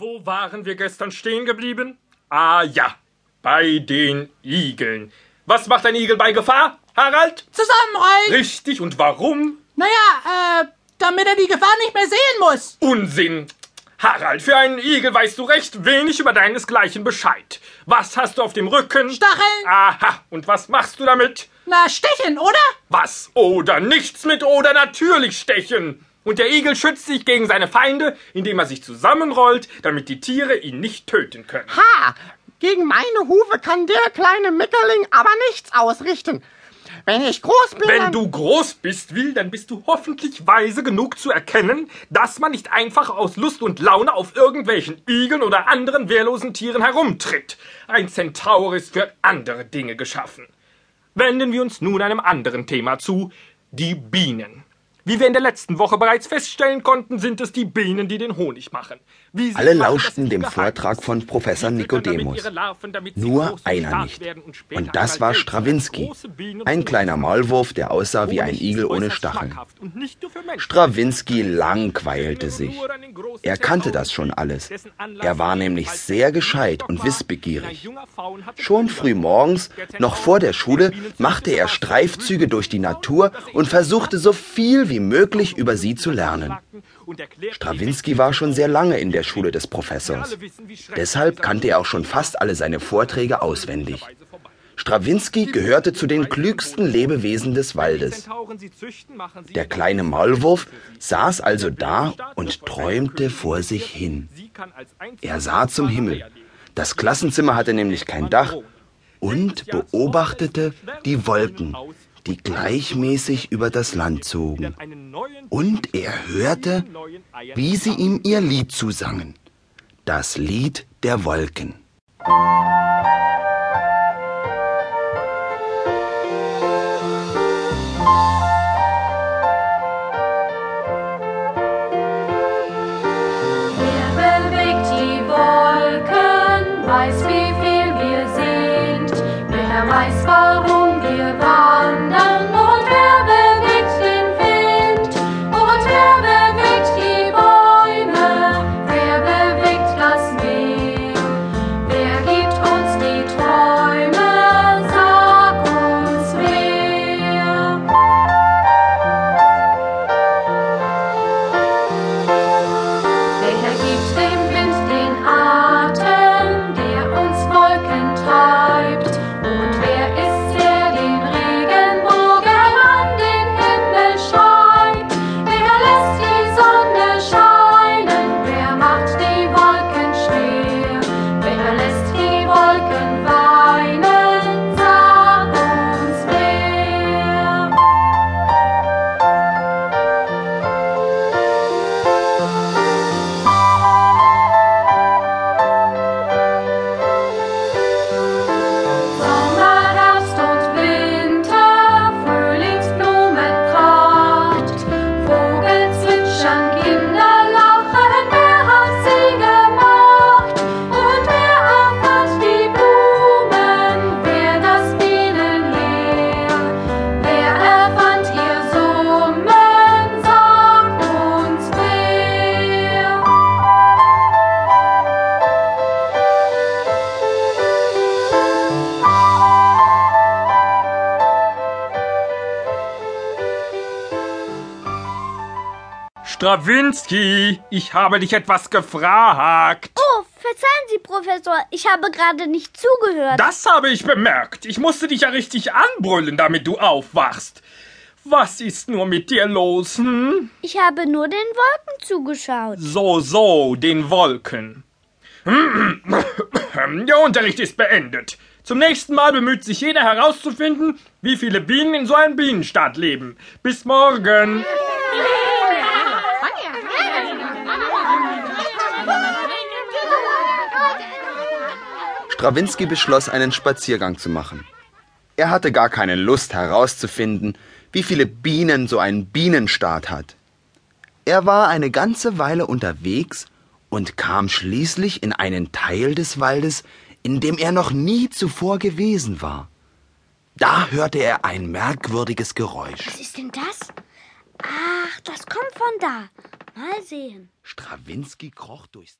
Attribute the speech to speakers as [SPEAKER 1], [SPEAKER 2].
[SPEAKER 1] Wo waren wir gestern stehen geblieben? Ah ja, bei den Igeln. Was macht ein Igel bei Gefahr, Harald?
[SPEAKER 2] Zusammenrollen!
[SPEAKER 1] Richtig, und warum?
[SPEAKER 2] Naja, äh, damit er die Gefahr nicht mehr sehen muss.
[SPEAKER 1] Unsinn! Harald, für einen Igel weißt du recht wenig über deinesgleichen Bescheid. Was hast du auf dem Rücken?
[SPEAKER 2] Stacheln.
[SPEAKER 1] Aha, und was machst du damit?
[SPEAKER 2] Na, stechen, oder?
[SPEAKER 1] Was? Oder nichts mit oder natürlich stechen. Und der Igel schützt sich gegen seine Feinde, indem er sich zusammenrollt, damit die Tiere ihn nicht töten können.
[SPEAKER 3] Ha! Gegen meine Hufe kann der kleine Mickerling aber nichts ausrichten. Wenn ich groß bin.
[SPEAKER 1] Wenn du groß bist, Will, dann bist du hoffentlich weise genug zu erkennen, dass man nicht einfach aus Lust und Laune auf irgendwelchen Igeln oder anderen wehrlosen Tieren herumtritt. Ein Zentaur ist für andere Dinge geschaffen. Wenden wir uns nun einem anderen Thema zu, die Bienen. Wie wir in der letzten Woche bereits feststellen konnten, sind es die Bienen, die den Honig machen.
[SPEAKER 4] Alle
[SPEAKER 1] machen,
[SPEAKER 4] lauschten dem. Vortrag von Professor Nikodemus. Nur einer nicht.
[SPEAKER 1] und
[SPEAKER 4] Und das war Strawinski, ein kleiner Maulwurf, der aussah wie ein Igel ohne Stacheln. Strawinski langweilte sich. Er kannte das schon alles. Er war nämlich sehr gescheit und wissbegierig. Schon früh morgens, noch vor der Schule, machte er Streifzüge durch die Natur und versuchte so viel wie möglich über sie zu lernen. Strawinski war schon sehr lange in der Schule des Professors. Deshalb kannte er auch schon fast alle seine Vorträge auswendig. Strawinski gehörte zu den klügsten Lebewesen des Waldes. Der kleine Maulwurf saß also da und träumte vor sich hin. Er sah zum Himmel. Das Klassenzimmer hatte nämlich kein Dach und beobachtete die Wolken, die gleichmäßig über das Land zogen. Und er hörte, wie sie ihm ihr Lied zusangen. Das Lied der Wolken.
[SPEAKER 5] Weiß wie viel wir sind. Wer weiß, warum wir wandern
[SPEAKER 1] Strawinski, ich habe dich etwas gefragt.
[SPEAKER 6] Oh, verzeihen Sie, Professor, ich habe gerade nicht zugehört.
[SPEAKER 1] Das habe ich bemerkt. Ich musste dich ja richtig anbrüllen, damit du aufwachst. Was ist nur mit dir los, hm?
[SPEAKER 6] Ich habe nur den Wolken zugeschaut.
[SPEAKER 1] So, so, den Wolken. Der Unterricht ist beendet. Zum nächsten Mal bemüht sich jeder herauszufinden, wie viele Bienen in so einem Bienenstaat leben. Bis morgen.
[SPEAKER 4] Strawinski beschloss, einen Spaziergang zu machen. Er hatte gar keine Lust herauszufinden, wie viele Bienen so ein Bienenstaat hat. Er war eine ganze Weile unterwegs und kam schließlich in einen Teil des Waldes, in dem er noch nie zuvor gewesen war. Da hörte er ein merkwürdiges Geräusch.
[SPEAKER 6] Was ist denn das? Ach, das kommt von da. Mal sehen.
[SPEAKER 4] Strawinski kroch durchs